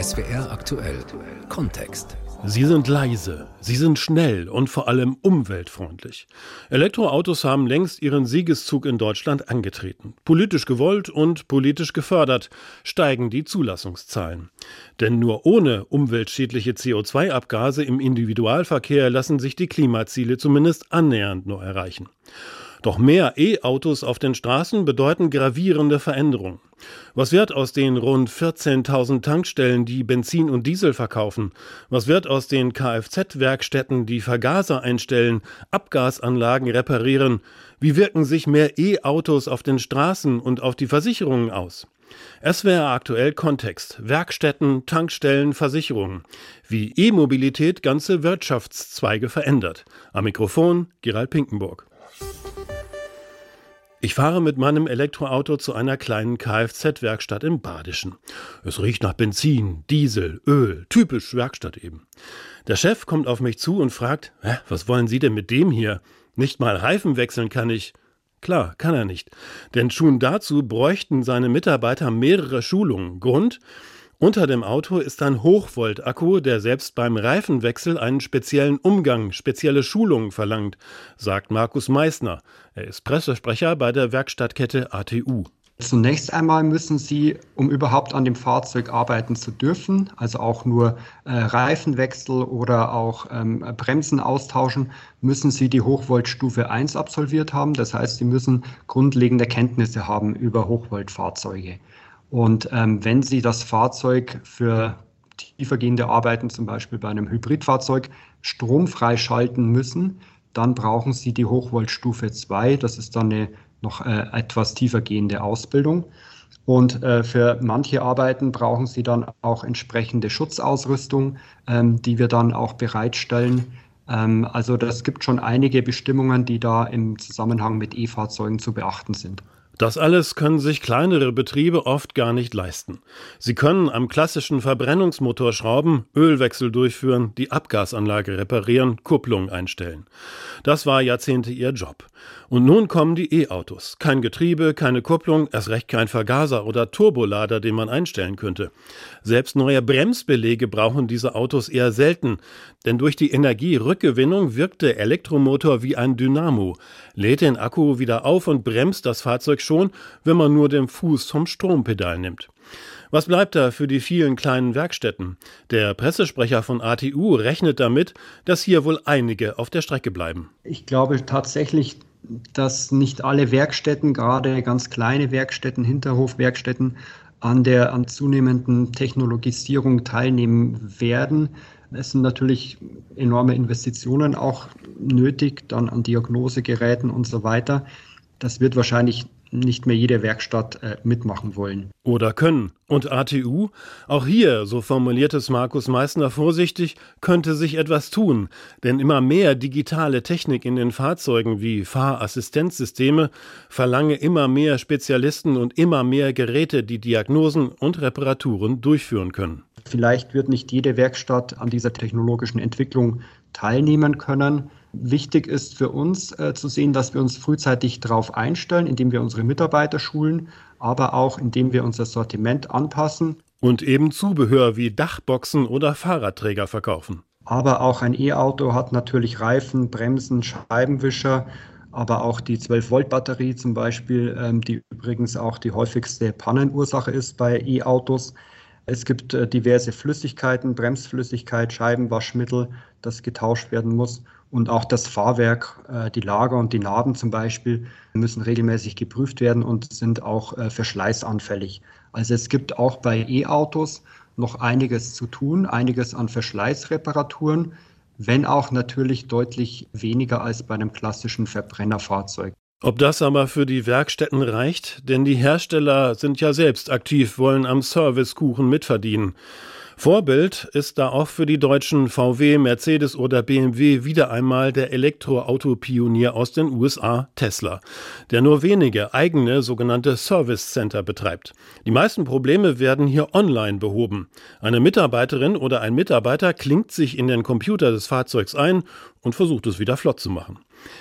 SWR aktuell Kontext. Sie sind leise, sie sind schnell und vor allem umweltfreundlich. Elektroautos haben längst ihren Siegeszug in Deutschland angetreten. Politisch gewollt und politisch gefördert steigen die Zulassungszahlen. Denn nur ohne umweltschädliche CO2-Abgase im Individualverkehr lassen sich die Klimaziele zumindest annähernd nur erreichen. Doch mehr E-Autos auf den Straßen bedeuten gravierende Veränderungen. Was wird aus den rund 14.000 Tankstellen, die Benzin und Diesel verkaufen? Was wird aus den Kfz-Werkstätten, die Vergaser einstellen, Abgasanlagen reparieren? Wie wirken sich mehr E-Autos auf den Straßen und auf die Versicherungen aus? Es wäre aktuell Kontext. Werkstätten, Tankstellen, Versicherungen. Wie E-Mobilität ganze Wirtschaftszweige verändert. Am Mikrofon Gerald Pinkenburg. Ich fahre mit meinem Elektroauto zu einer kleinen Kfz-Werkstatt im Badischen. Es riecht nach Benzin, Diesel, Öl, typisch Werkstatt eben. Der Chef kommt auf mich zu und fragt, Hä, was wollen Sie denn mit dem hier? Nicht mal Reifen wechseln kann ich. Klar, kann er nicht. Denn schon dazu bräuchten seine Mitarbeiter mehrere Schulungen. Grund? Unter dem Auto ist ein Hochvolt-Akku, der selbst beim Reifenwechsel einen speziellen Umgang, spezielle Schulungen verlangt, sagt Markus Meissner. Er ist Pressesprecher bei der Werkstattkette ATU. Zunächst einmal müssen Sie, um überhaupt an dem Fahrzeug arbeiten zu dürfen, also auch nur äh, Reifenwechsel oder auch ähm, Bremsen austauschen, müssen Sie die Hochvoltstufe 1 absolviert haben. Das heißt, Sie müssen grundlegende Kenntnisse haben über Hochvoltfahrzeuge. Und ähm, wenn Sie das Fahrzeug für tiefergehende Arbeiten, zum Beispiel bei einem Hybridfahrzeug, stromfrei schalten müssen, dann brauchen Sie die Hochvoltstufe 2. Das ist dann eine noch äh, etwas tiefergehende Ausbildung. Und äh, für manche Arbeiten brauchen Sie dann auch entsprechende Schutzausrüstung, ähm, die wir dann auch bereitstellen. Ähm, also das gibt schon einige Bestimmungen, die da im Zusammenhang mit E-Fahrzeugen zu beachten sind. Das alles können sich kleinere Betriebe oft gar nicht leisten. Sie können am klassischen Verbrennungsmotor schrauben, Ölwechsel durchführen, die Abgasanlage reparieren, Kupplung einstellen. Das war Jahrzehnte ihr Job. Und nun kommen die E-Autos. Kein Getriebe, keine Kupplung, erst recht kein Vergaser oder Turbolader, den man einstellen könnte. Selbst neue Bremsbelege brauchen diese Autos eher selten, denn durch die Energierückgewinnung wirkt der Elektromotor wie ein Dynamo, lädt den Akku wieder auf und bremst das Fahrzeug schon, wenn man nur den Fuß vom Strompedal nimmt. Was bleibt da für die vielen kleinen Werkstätten? Der Pressesprecher von ATU rechnet damit, dass hier wohl einige auf der Strecke bleiben. Ich glaube tatsächlich, dass nicht alle Werkstätten, gerade ganz kleine Werkstätten, Hinterhofwerkstätten, an der an zunehmenden Technologisierung teilnehmen werden. Es sind natürlich enorme Investitionen auch nötig, dann an Diagnosegeräten und so weiter. Das wird wahrscheinlich nicht mehr jede Werkstatt äh, mitmachen wollen. Oder können. Und ATU? Auch hier, so formuliert es Markus Meissner vorsichtig, könnte sich etwas tun. Denn immer mehr digitale Technik in den Fahrzeugen wie Fahrassistenzsysteme verlange immer mehr Spezialisten und immer mehr Geräte, die Diagnosen und Reparaturen durchführen können. Vielleicht wird nicht jede Werkstatt an dieser technologischen Entwicklung teilnehmen können. Wichtig ist für uns äh, zu sehen, dass wir uns frühzeitig darauf einstellen, indem wir unsere Mitarbeiter schulen, aber auch indem wir unser Sortiment anpassen. Und eben Zubehör wie Dachboxen oder Fahrradträger verkaufen. Aber auch ein E-Auto hat natürlich Reifen, Bremsen, Scheibenwischer, aber auch die 12-Volt-Batterie zum Beispiel, ähm, die übrigens auch die häufigste Pannenursache ist bei E-Autos. Es gibt äh, diverse Flüssigkeiten, Bremsflüssigkeit, Scheibenwaschmittel, das getauscht werden muss. Und auch das Fahrwerk, äh, die Lager und die Narben zum Beispiel müssen regelmäßig geprüft werden und sind auch äh, verschleißanfällig. Also es gibt auch bei E-Autos noch einiges zu tun, einiges an Verschleißreparaturen, wenn auch natürlich deutlich weniger als bei einem klassischen Verbrennerfahrzeug. Ob das aber für die Werkstätten reicht? Denn die Hersteller sind ja selbst aktiv, wollen am Servicekuchen mitverdienen. Vorbild ist da auch für die deutschen VW, Mercedes oder BMW wieder einmal der Elektroauto-Pionier aus den USA, Tesla, der nur wenige eigene sogenannte Service Center betreibt. Die meisten Probleme werden hier online behoben. Eine Mitarbeiterin oder ein Mitarbeiter klingt sich in den Computer des Fahrzeugs ein und versucht es wieder flott zu machen.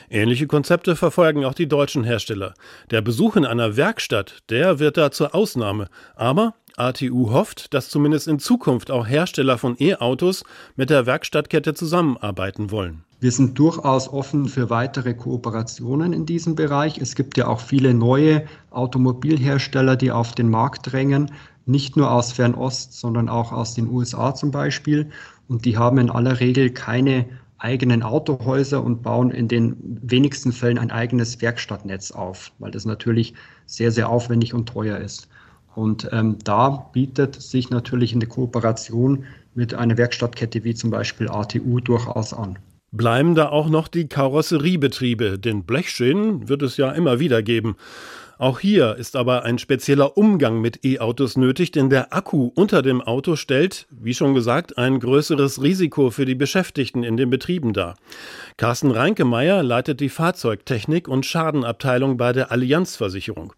Ähnliche Konzepte verfolgen auch die deutschen Hersteller. Der Besuch in einer Werkstatt, der wird da zur Ausnahme, aber ATU hofft, dass zumindest in Zukunft auch Hersteller von E-Autos mit der Werkstattkette zusammenarbeiten wollen. Wir sind durchaus offen für weitere Kooperationen in diesem Bereich. Es gibt ja auch viele neue Automobilhersteller, die auf den Markt drängen, nicht nur aus Fernost, sondern auch aus den USA zum Beispiel. Und die haben in aller Regel keine eigenen Autohäuser und bauen in den wenigsten Fällen ein eigenes Werkstattnetz auf, weil das natürlich sehr, sehr aufwendig und teuer ist. Und ähm, da bietet sich natürlich eine Kooperation mit einer Werkstattkette wie zum Beispiel ATU durchaus an. Bleiben da auch noch die Karosseriebetriebe, denn Blechschäden wird es ja immer wieder geben. Auch hier ist aber ein spezieller Umgang mit E-Autos nötig, denn der Akku unter dem Auto stellt, wie schon gesagt, ein größeres Risiko für die Beschäftigten in den Betrieben dar. Carsten Reinkemeyer leitet die Fahrzeugtechnik und Schadenabteilung bei der Allianzversicherung.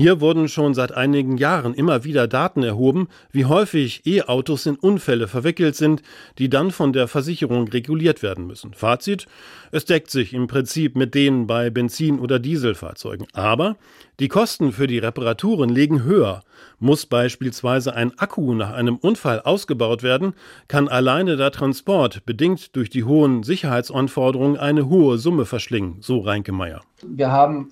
Hier wurden schon seit einigen Jahren immer wieder Daten erhoben, wie häufig E-Autos in Unfälle verwickelt sind, die dann von der Versicherung reguliert werden müssen. Fazit, es deckt sich im Prinzip mit denen bei Benzin- oder Dieselfahrzeugen. Aber die Kosten für die Reparaturen liegen höher. Muss beispielsweise ein Akku nach einem Unfall ausgebaut werden, kann alleine der Transport, bedingt durch die hohen Sicherheitsanforderungen, eine hohe Summe verschlingen, so Reinke Meyer. Wir haben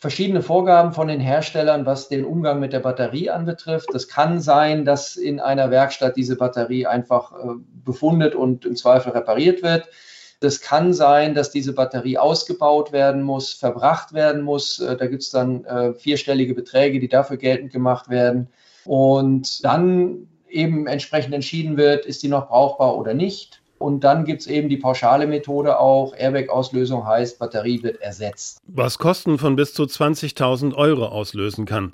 verschiedene Vorgaben von den Herstellern, was den Umgang mit der Batterie anbetrifft. Es kann sein, dass in einer Werkstatt diese Batterie einfach äh, befundet und im Zweifel repariert wird. Das kann sein, dass diese Batterie ausgebaut werden muss, verbracht werden muss. Äh, da gibt es dann äh, vierstellige Beträge, die dafür geltend gemacht werden. Und dann eben entsprechend entschieden wird, ist die noch brauchbar oder nicht. Und dann gibt es eben die pauschale Methode auch. Airbag-Auslösung heißt, Batterie wird ersetzt. Was Kosten von bis zu 20.000 Euro auslösen kann.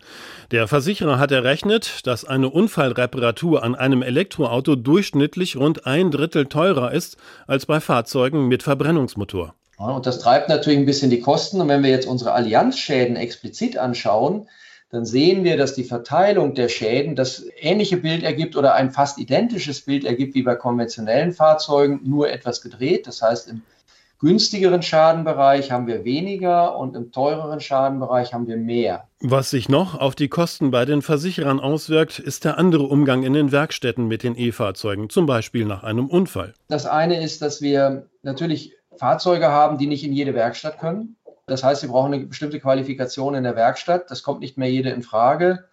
Der Versicherer hat errechnet, dass eine Unfallreparatur an einem Elektroauto durchschnittlich rund ein Drittel teurer ist als bei Fahrzeugen mit Verbrennungsmotor. und das treibt natürlich ein bisschen die Kosten. Und wenn wir jetzt unsere Allianzschäden explizit anschauen, dann sehen wir, dass die Verteilung der Schäden das ähnliche Bild ergibt oder ein fast identisches Bild ergibt wie bei konventionellen Fahrzeugen, nur etwas gedreht. Das heißt, im günstigeren Schadenbereich haben wir weniger und im teureren Schadenbereich haben wir mehr. Was sich noch auf die Kosten bei den Versicherern auswirkt, ist der andere Umgang in den Werkstätten mit den E-Fahrzeugen, zum Beispiel nach einem Unfall. Das eine ist, dass wir natürlich Fahrzeuge haben, die nicht in jede Werkstatt können. Das heißt, sie brauchen eine bestimmte Qualifikation in der Werkstatt. Das kommt nicht mehr jede in Frage.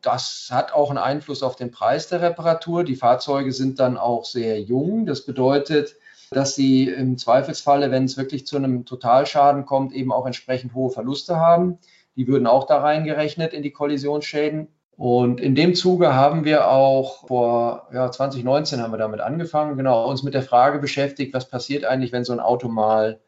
Das hat auch einen Einfluss auf den Preis der Reparatur. Die Fahrzeuge sind dann auch sehr jung. Das bedeutet, dass sie im Zweifelsfalle, wenn es wirklich zu einem Totalschaden kommt, eben auch entsprechend hohe Verluste haben. Die würden auch da reingerechnet in die Kollisionsschäden. Und in dem Zuge haben wir auch vor ja, 2019 haben wir damit angefangen, genau uns mit der Frage beschäftigt, was passiert eigentlich, wenn so ein Auto mal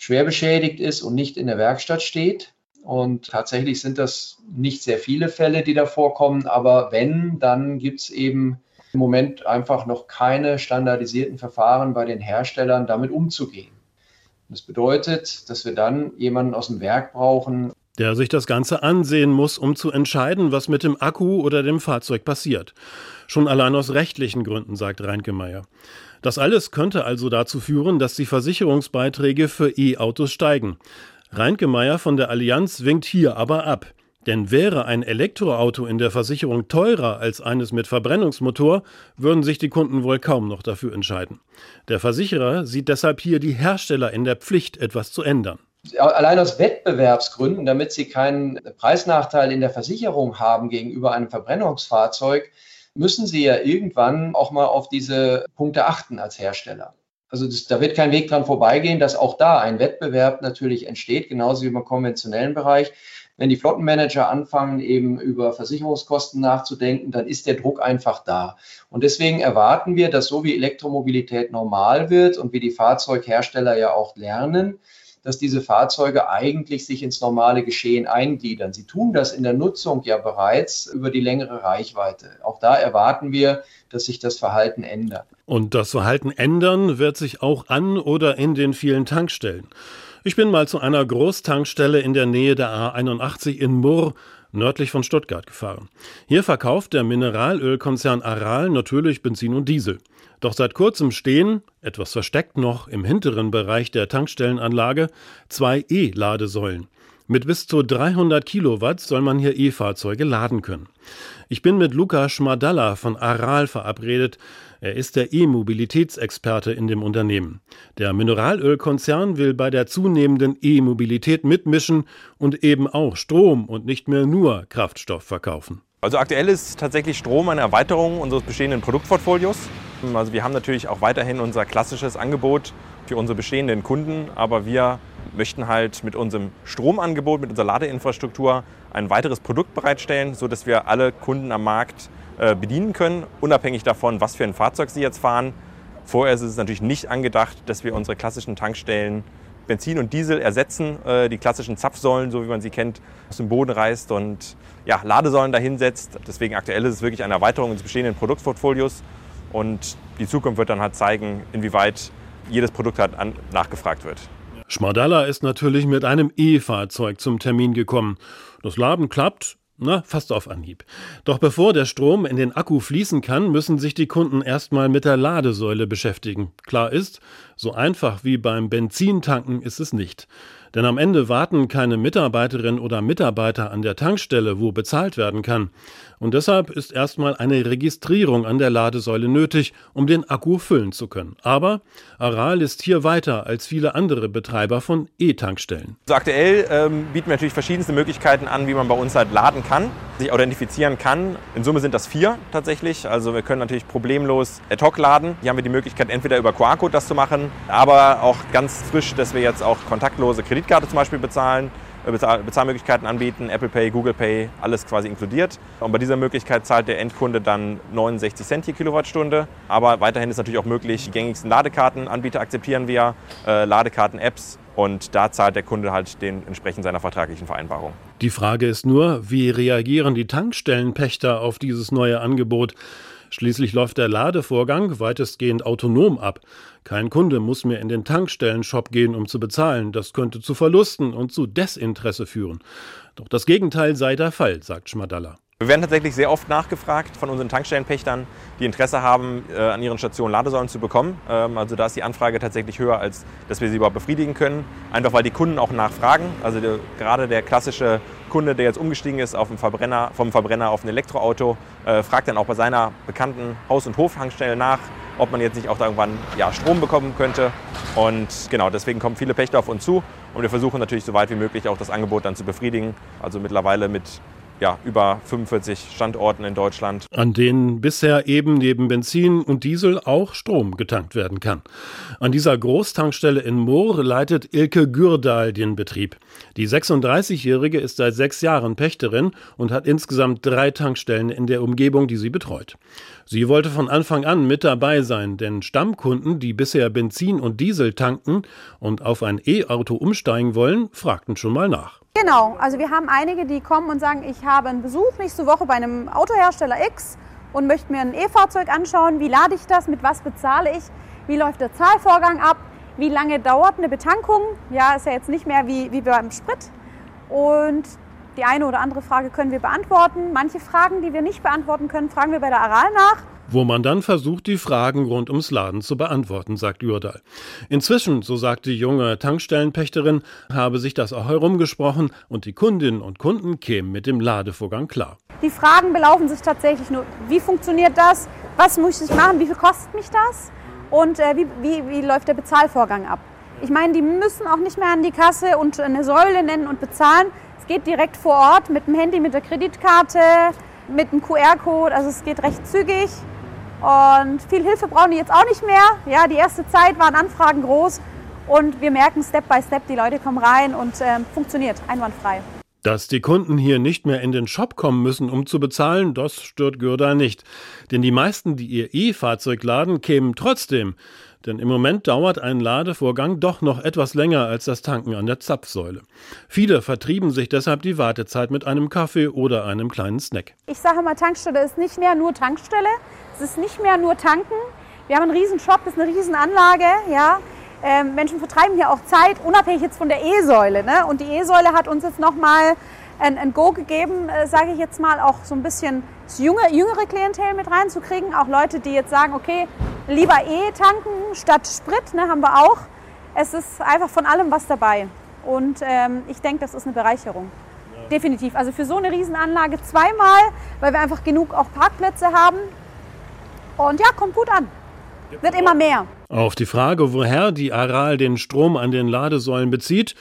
schwer beschädigt ist und nicht in der Werkstatt steht. Und tatsächlich sind das nicht sehr viele Fälle, die da vorkommen, aber wenn, dann gibt es eben im Moment einfach noch keine standardisierten Verfahren bei den Herstellern, damit umzugehen. Das bedeutet, dass wir dann jemanden aus dem Werk brauchen, der sich das Ganze ansehen muss, um zu entscheiden, was mit dem Akku oder dem Fahrzeug passiert. Schon allein aus rechtlichen Gründen, sagt Reinke Meyer. Das alles könnte also dazu führen, dass die Versicherungsbeiträge für E-Autos steigen. Reinke Meyer von der Allianz winkt hier aber ab. Denn wäre ein Elektroauto in der Versicherung teurer als eines mit Verbrennungsmotor, würden sich die Kunden wohl kaum noch dafür entscheiden. Der Versicherer sieht deshalb hier die Hersteller in der Pflicht, etwas zu ändern. Allein aus Wettbewerbsgründen, damit sie keinen Preisnachteil in der Versicherung haben gegenüber einem Verbrennungsfahrzeug, müssen sie ja irgendwann auch mal auf diese Punkte achten als Hersteller. Also das, da wird kein Weg dran vorbeigehen, dass auch da ein Wettbewerb natürlich entsteht, genauso wie im konventionellen Bereich. Wenn die Flottenmanager anfangen, eben über Versicherungskosten nachzudenken, dann ist der Druck einfach da. Und deswegen erwarten wir, dass so wie Elektromobilität normal wird und wie die Fahrzeughersteller ja auch lernen, dass diese Fahrzeuge eigentlich sich ins normale Geschehen eingliedern. Sie tun das in der Nutzung ja bereits über die längere Reichweite. Auch da erwarten wir, dass sich das Verhalten ändert. Und das Verhalten ändern wird sich auch an oder in den vielen Tankstellen. Ich bin mal zu einer Großtankstelle in der Nähe der A81 in Murr nördlich von Stuttgart gefahren. Hier verkauft der Mineralölkonzern Aral natürlich Benzin und Diesel. Doch seit kurzem stehen, etwas versteckt noch im hinteren Bereich der Tankstellenanlage, zwei E-Ladesäulen. Mit bis zu 300 Kilowatt soll man hier E-Fahrzeuge laden können. Ich bin mit Luca Schmadalla von Aral verabredet. Er ist der E-Mobilitätsexperte in dem Unternehmen. Der Mineralölkonzern will bei der zunehmenden E-Mobilität mitmischen und eben auch Strom und nicht mehr nur Kraftstoff verkaufen. Also aktuell ist tatsächlich Strom eine Erweiterung unseres bestehenden Produktportfolios. Also wir haben natürlich auch weiterhin unser klassisches Angebot für unsere bestehenden Kunden, aber wir möchten halt mit unserem Stromangebot, mit unserer Ladeinfrastruktur ein weiteres Produkt bereitstellen, sodass wir alle Kunden am Markt äh, bedienen können, unabhängig davon, was für ein Fahrzeug sie jetzt fahren. Vorher ist es natürlich nicht angedacht, dass wir unsere klassischen Tankstellen Benzin und Diesel ersetzen, äh, die klassischen Zapfsäulen, so wie man sie kennt, aus dem Boden reißt und ja, Ladesäulen dahinsetzt. Deswegen aktuell ist es wirklich eine Erweiterung des bestehenden Produktportfolios und die Zukunft wird dann halt zeigen, inwieweit jedes Produkt halt nachgefragt wird. Schmadalla ist natürlich mit einem E-Fahrzeug zum Termin gekommen. Das Laden klappt, na, fast auf Anhieb. Doch bevor der Strom in den Akku fließen kann, müssen sich die Kunden erstmal mit der Ladesäule beschäftigen. Klar ist, so einfach wie beim Benzintanken ist es nicht. Denn am Ende warten keine Mitarbeiterin oder Mitarbeiter an der Tankstelle, wo bezahlt werden kann. Und deshalb ist erstmal eine Registrierung an der Ladesäule nötig, um den Akku füllen zu können. Aber Aral ist hier weiter als viele andere Betreiber von E-Tankstellen. So aktuell ähm, bieten wir natürlich verschiedenste Möglichkeiten an, wie man bei uns halt laden kann, sich identifizieren kann. In Summe sind das vier tatsächlich. Also wir können natürlich problemlos ad hoc laden. Hier haben wir die Möglichkeit, entweder über QR-Code das zu machen, aber auch ganz frisch, dass wir jetzt auch kontaktlose Kredite Kreditkarte zum Beispiel bezahlen, äh, Bezahl Bezahlmöglichkeiten anbieten, Apple Pay, Google Pay, alles quasi inkludiert. Und bei dieser Möglichkeit zahlt der Endkunde dann 69 Cent je Kilowattstunde. Aber weiterhin ist natürlich auch möglich, die gängigsten Ladekartenanbieter akzeptieren wir, äh, Ladekarten-Apps. Und da zahlt der Kunde halt den entsprechend seiner vertraglichen Vereinbarung. Die Frage ist nur, wie reagieren die Tankstellenpächter auf dieses neue Angebot? Schließlich läuft der Ladevorgang weitestgehend autonom ab. Kein Kunde muss mehr in den Tankstellenshop gehen, um zu bezahlen. Das könnte zu Verlusten und zu Desinteresse führen. Doch das Gegenteil sei der Fall, sagt Schmadalla. Wir werden tatsächlich sehr oft nachgefragt von unseren Tankstellenpächtern, die Interesse haben, äh, an ihren Stationen Ladesäulen zu bekommen. Ähm, also da ist die Anfrage tatsächlich höher, als dass wir sie überhaupt befriedigen können. Einfach weil die Kunden auch nachfragen. Also gerade der klassische Kunde, der jetzt umgestiegen ist auf Verbrenner, vom Verbrenner auf ein Elektroauto, äh, fragt dann auch bei seiner bekannten Haus- und Hoftankstelle nach, ob man jetzt nicht auch irgendwann ja, Strom bekommen könnte. Und genau, deswegen kommen viele Pächter auf uns zu und wir versuchen natürlich so weit wie möglich auch das Angebot dann zu befriedigen. Also mittlerweile mit ja, über 45 Standorten in Deutschland. An denen bisher eben neben Benzin und Diesel auch Strom getankt werden kann. An dieser Großtankstelle in Moor leitet Ilke Gürdal den Betrieb. Die 36-Jährige ist seit sechs Jahren Pächterin und hat insgesamt drei Tankstellen in der Umgebung, die sie betreut. Sie wollte von Anfang an mit dabei sein, denn Stammkunden, die bisher Benzin und Diesel tanken und auf ein E-Auto umsteigen wollen, fragten schon mal nach. Genau, also wir haben einige, die kommen und sagen, ich habe einen Besuch nächste Woche bei einem Autohersteller X und möchte mir ein E-Fahrzeug anschauen. Wie lade ich das? Mit was bezahle ich? Wie läuft der Zahlvorgang ab? Wie lange dauert eine Betankung? Ja, ist ja jetzt nicht mehr wie, wie beim Sprit. Und die eine oder andere Frage können wir beantworten. Manche Fragen, die wir nicht beantworten können, fragen wir bei der Aral nach wo man dann versucht, die Fragen rund ums Laden zu beantworten, sagt Urdal. Inzwischen, so sagt die junge Tankstellenpächterin, habe sich das auch herumgesprochen und die Kundinnen und Kunden kämen mit dem Ladevorgang klar. Die Fragen belaufen sich tatsächlich nur, wie funktioniert das, was muss ich machen, wie viel kostet mich das und äh, wie, wie, wie läuft der Bezahlvorgang ab. Ich meine, die müssen auch nicht mehr an die Kasse und eine Säule nennen und bezahlen. Es geht direkt vor Ort mit dem Handy, mit der Kreditkarte, mit dem QR-Code. Also es geht recht zügig. Und viel Hilfe brauchen die jetzt auch nicht mehr. Ja, die erste Zeit waren Anfragen groß und wir merken Step by Step, die Leute kommen rein und äh, funktioniert einwandfrei. Dass die Kunden hier nicht mehr in den Shop kommen müssen, um zu bezahlen, das stört Gürda nicht. Denn die meisten, die ihr E-Fahrzeug laden, kämen trotzdem. Denn im Moment dauert ein Ladevorgang doch noch etwas länger als das Tanken an der Zapfsäule. Viele vertrieben sich deshalb die Wartezeit mit einem Kaffee oder einem kleinen Snack. Ich sage mal, Tankstelle ist nicht mehr nur Tankstelle. Es ist nicht mehr nur tanken. Wir haben einen riesen Shop, das ist eine riesen Anlage. Ja. Ähm, Menschen vertreiben hier auch Zeit, unabhängig jetzt von der E-Säule. Ne? Und die E-Säule hat uns jetzt nochmal ein, ein Go gegeben, äh, sage ich jetzt mal, auch so ein bisschen das junge, jüngere Klientel mit reinzukriegen. Auch Leute, die jetzt sagen, okay, lieber E tanken statt Sprit, ne, haben wir auch. Es ist einfach von allem was dabei. Und ähm, ich denke, das ist eine Bereicherung. Definitiv. Also für so eine Riesenanlage zweimal, weil wir einfach genug auch Parkplätze haben. Und ja, kommt gut an. Wird immer mehr. Auf die Frage, woher die Aral den Strom an den Ladesäulen bezieht,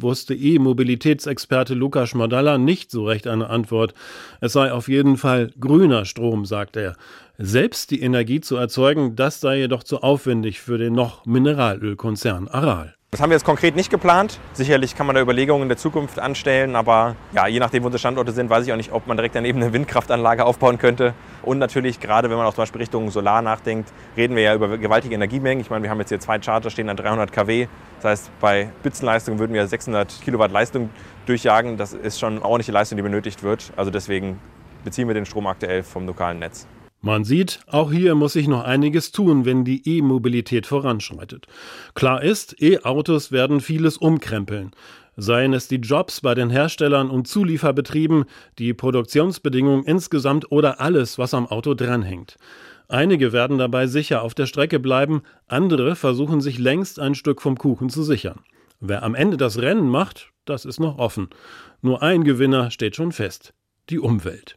wusste E-Mobilitätsexperte Lukas Schmodalla nicht so recht eine Antwort. Es sei auf jeden Fall grüner Strom, sagt er. Selbst die Energie zu erzeugen, das sei jedoch zu aufwendig für den noch Mineralölkonzern Aral. Das haben wir jetzt konkret nicht geplant. Sicherlich kann man da Überlegungen in der Zukunft anstellen, aber ja, je nachdem, wo unsere Standorte sind, weiß ich auch nicht, ob man direkt daneben eine Windkraftanlage aufbauen könnte. Und natürlich, gerade wenn man auch zum Beispiel Richtung Solar nachdenkt, reden wir ja über gewaltige Energiemengen. Ich meine, wir haben jetzt hier zwei Charter stehen an 300 kW. Das heißt, bei Spitzenleistung würden wir 600 Kilowatt Leistung durchjagen. Das ist schon eine ordentliche Leistung, die benötigt wird. Also deswegen beziehen wir den Strom aktuell vom lokalen Netz. Man sieht, auch hier muss sich noch einiges tun, wenn die E-Mobilität voranschreitet. Klar ist, E-Autos werden vieles umkrempeln. Seien es die Jobs bei den Herstellern und Zulieferbetrieben, die Produktionsbedingungen insgesamt oder alles, was am Auto dranhängt. Einige werden dabei sicher auf der Strecke bleiben, andere versuchen sich längst ein Stück vom Kuchen zu sichern. Wer am Ende das Rennen macht, das ist noch offen. Nur ein Gewinner steht schon fest. Die Umwelt.